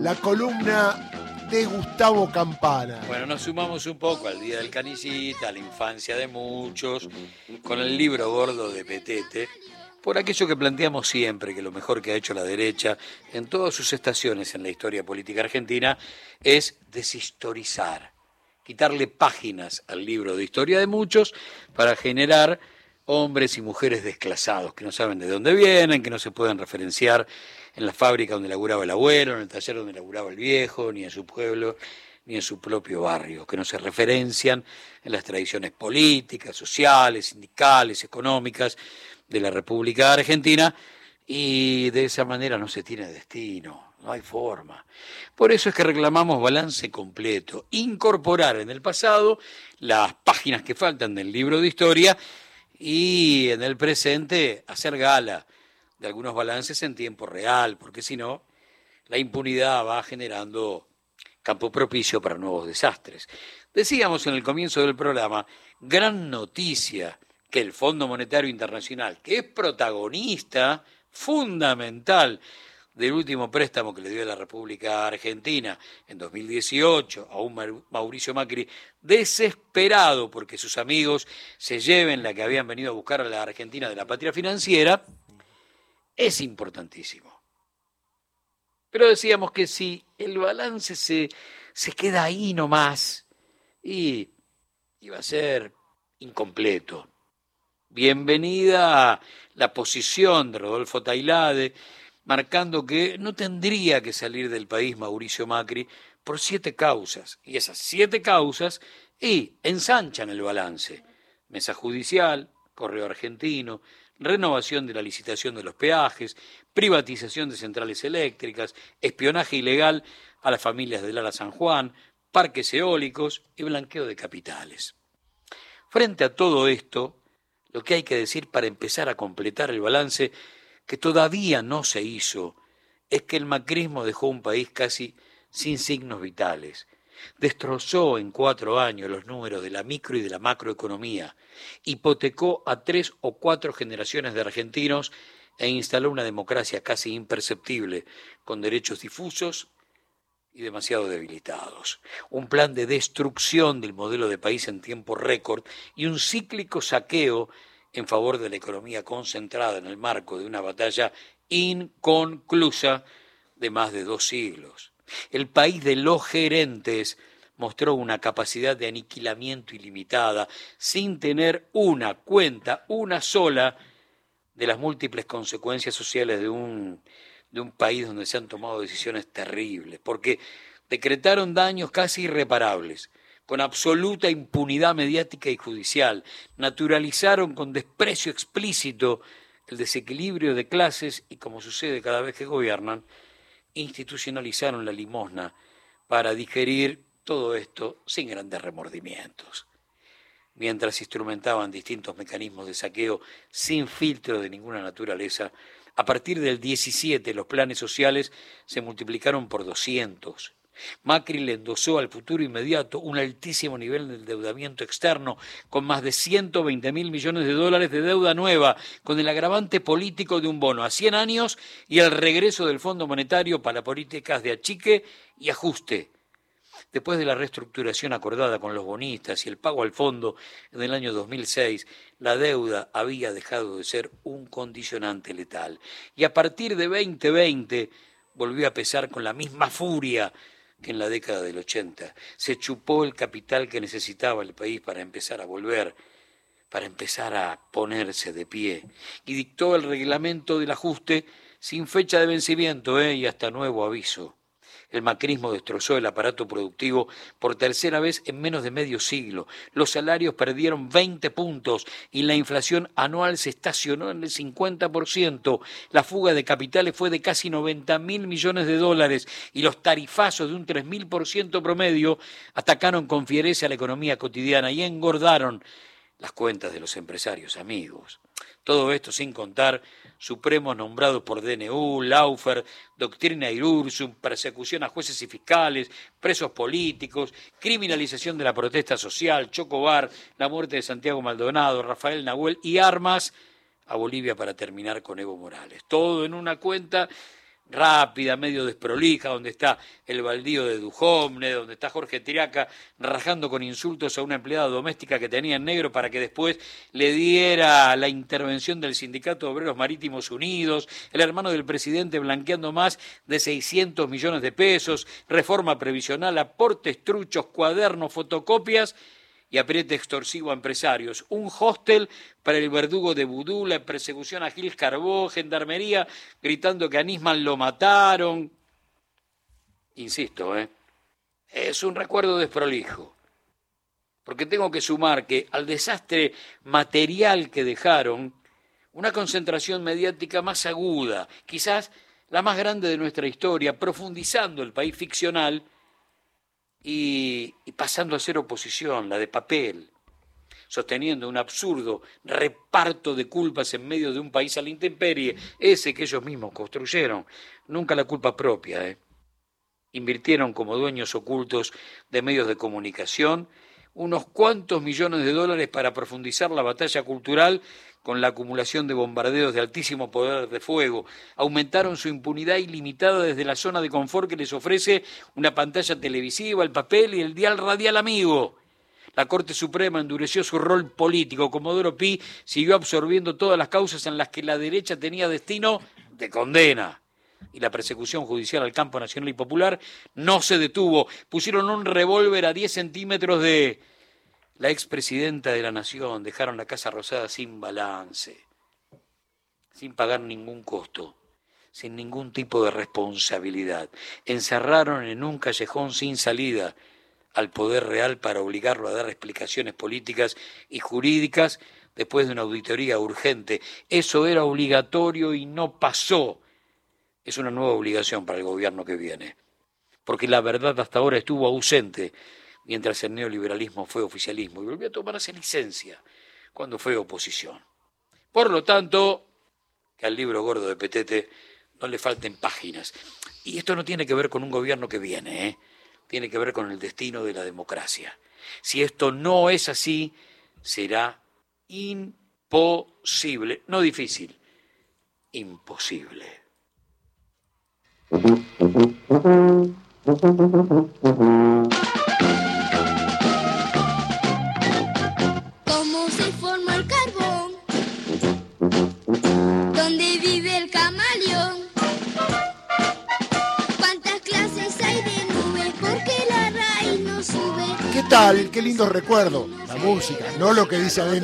la columna de Gustavo Campana. Bueno, nos sumamos un poco al Día del Canicita, a la infancia de muchos, con el libro gordo de Petete, por aquello que planteamos siempre, que lo mejor que ha hecho la derecha en todas sus estaciones en la historia política argentina es deshistorizar, quitarle páginas al libro de historia de muchos para generar hombres y mujeres desclasados, que no saben de dónde vienen, que no se pueden referenciar en la fábrica donde laburaba el abuelo, en el taller donde laburaba el viejo, ni en su pueblo, ni en su propio barrio, que no se referencian en las tradiciones políticas, sociales, sindicales, económicas de la República Argentina, y de esa manera no se tiene destino, no hay forma. Por eso es que reclamamos balance completo, incorporar en el pasado las páginas que faltan del libro de historia y en el presente hacer gala de algunos balances en tiempo real, porque si no, la impunidad va generando campo propicio para nuevos desastres. Decíamos en el comienzo del programa, gran noticia que el Fondo Monetario Internacional, que es protagonista fundamental del último préstamo que le dio la República Argentina en 2018 a un Mauricio Macri desesperado porque sus amigos se lleven la que habían venido a buscar a la Argentina de la patria financiera, es importantísimo. Pero decíamos que si el balance se, se queda ahí nomás, y iba a ser incompleto. Bienvenida a la posición de Rodolfo Tailade, marcando que no tendría que salir del país Mauricio Macri por siete causas. Y esas siete causas y ensanchan el balance. Mesa judicial, correo argentino, renovación de la licitación de los peajes, privatización de centrales eléctricas, espionaje ilegal a las familias de Lara San Juan, parques eólicos y blanqueo de capitales. Frente a todo esto, lo que hay que decir para empezar a completar el balance que todavía no se hizo es que el macrismo dejó un país casi sin signos vitales, destrozó en cuatro años los números de la micro y de la macroeconomía, hipotecó a tres o cuatro generaciones de argentinos e instaló una democracia casi imperceptible, con derechos difusos y demasiado debilitados. Un plan de destrucción del modelo de país en tiempo récord y un cíclico saqueo en favor de la economía concentrada en el marco de una batalla inconclusa de más de dos siglos. El país de los gerentes mostró una capacidad de aniquilamiento ilimitada, sin tener una cuenta, una sola, de las múltiples consecuencias sociales de un, de un país donde se han tomado decisiones terribles, porque decretaron daños casi irreparables, con absoluta impunidad mediática y judicial, naturalizaron con desprecio explícito el desequilibrio de clases y, como sucede cada vez que gobiernan, institucionalizaron la limosna para digerir todo esto sin grandes remordimientos. Mientras instrumentaban distintos mecanismos de saqueo sin filtro de ninguna naturaleza, a partir del 17 los planes sociales se multiplicaron por 200 Macri le endosó al futuro inmediato un altísimo nivel de endeudamiento externo, con más de 120 mil millones de dólares de deuda nueva, con el agravante político de un bono a 100 años y el regreso del Fondo Monetario para políticas de achique y ajuste. Después de la reestructuración acordada con los bonistas y el pago al fondo en el año 2006, la deuda había dejado de ser un condicionante letal. Y a partir de 2020 volvió a pesar con la misma furia que en la década del 80. Se chupó el capital que necesitaba el país para empezar a volver, para empezar a ponerse de pie, y dictó el reglamento del ajuste sin fecha de vencimiento ¿eh? y hasta nuevo aviso. El macrismo destrozó el aparato productivo por tercera vez en menos de medio siglo. Los salarios perdieron 20 puntos y la inflación anual se estacionó en el 50%. La fuga de capitales fue de casi 90 mil millones de dólares y los tarifazos de un 3 mil por ciento promedio atacaron con fiereza a la economía cotidiana y engordaron las cuentas de los empresarios amigos. Todo esto sin contar supremos nombrados por DNU, Laufer, doctrina Irursum, persecución a jueces y fiscales, presos políticos, criminalización de la protesta social, Chocobar, la muerte de Santiago Maldonado, Rafael Nahuel y armas a Bolivia para terminar con Evo Morales. Todo en una cuenta rápida, medio desprolija, donde está el baldío de Dujomne, donde está Jorge Tiraca rajando con insultos a una empleada doméstica que tenía en negro para que después le diera la intervención del Sindicato de Obreros Marítimos Unidos, el hermano del presidente blanqueando más de 600 millones de pesos, reforma previsional, aportes truchos, cuadernos, fotocopias y apriete extorsivo a empresarios. Un hostel para el verdugo de Vudú, la persecución a Gil Carbó, gendarmería gritando que a Nisman lo mataron. Insisto, ¿eh? es un recuerdo desprolijo. Porque tengo que sumar que al desastre material que dejaron, una concentración mediática más aguda, quizás la más grande de nuestra historia, profundizando el país ficcional, y, pasando a ser oposición, la de papel, sosteniendo un absurdo reparto de culpas en medio de un país a la intemperie, ese que ellos mismos construyeron, nunca la culpa propia. ¿eh? Invirtieron como dueños ocultos de medios de comunicación unos cuantos millones de dólares para profundizar la batalla cultural con la acumulación de bombardeos de altísimo poder de fuego. Aumentaron su impunidad ilimitada desde la zona de confort que les ofrece una pantalla televisiva, el papel y el dial radial amigo. La Corte Suprema endureció su rol político. Comodoro Pi siguió absorbiendo todas las causas en las que la derecha tenía destino de condena. Y la persecución judicial al campo nacional y popular no se detuvo. Pusieron un revólver a 10 centímetros de la expresidenta de la Nación, dejaron la Casa Rosada sin balance, sin pagar ningún costo, sin ningún tipo de responsabilidad. Encerraron en un callejón sin salida al poder real para obligarlo a dar explicaciones políticas y jurídicas después de una auditoría urgente. Eso era obligatorio y no pasó. Es una nueva obligación para el gobierno que viene, porque la verdad hasta ahora estuvo ausente mientras el neoliberalismo fue oficialismo y volvió a tomarse licencia cuando fue oposición. Por lo tanto, que al libro gordo de Petete no le falten páginas. Y esto no tiene que ver con un gobierno que viene, ¿eh? tiene que ver con el destino de la democracia. Si esto no es así, será imposible, no difícil, imposible. Tal? Qué lindo recuerdo. La música, no lo que dice adentro.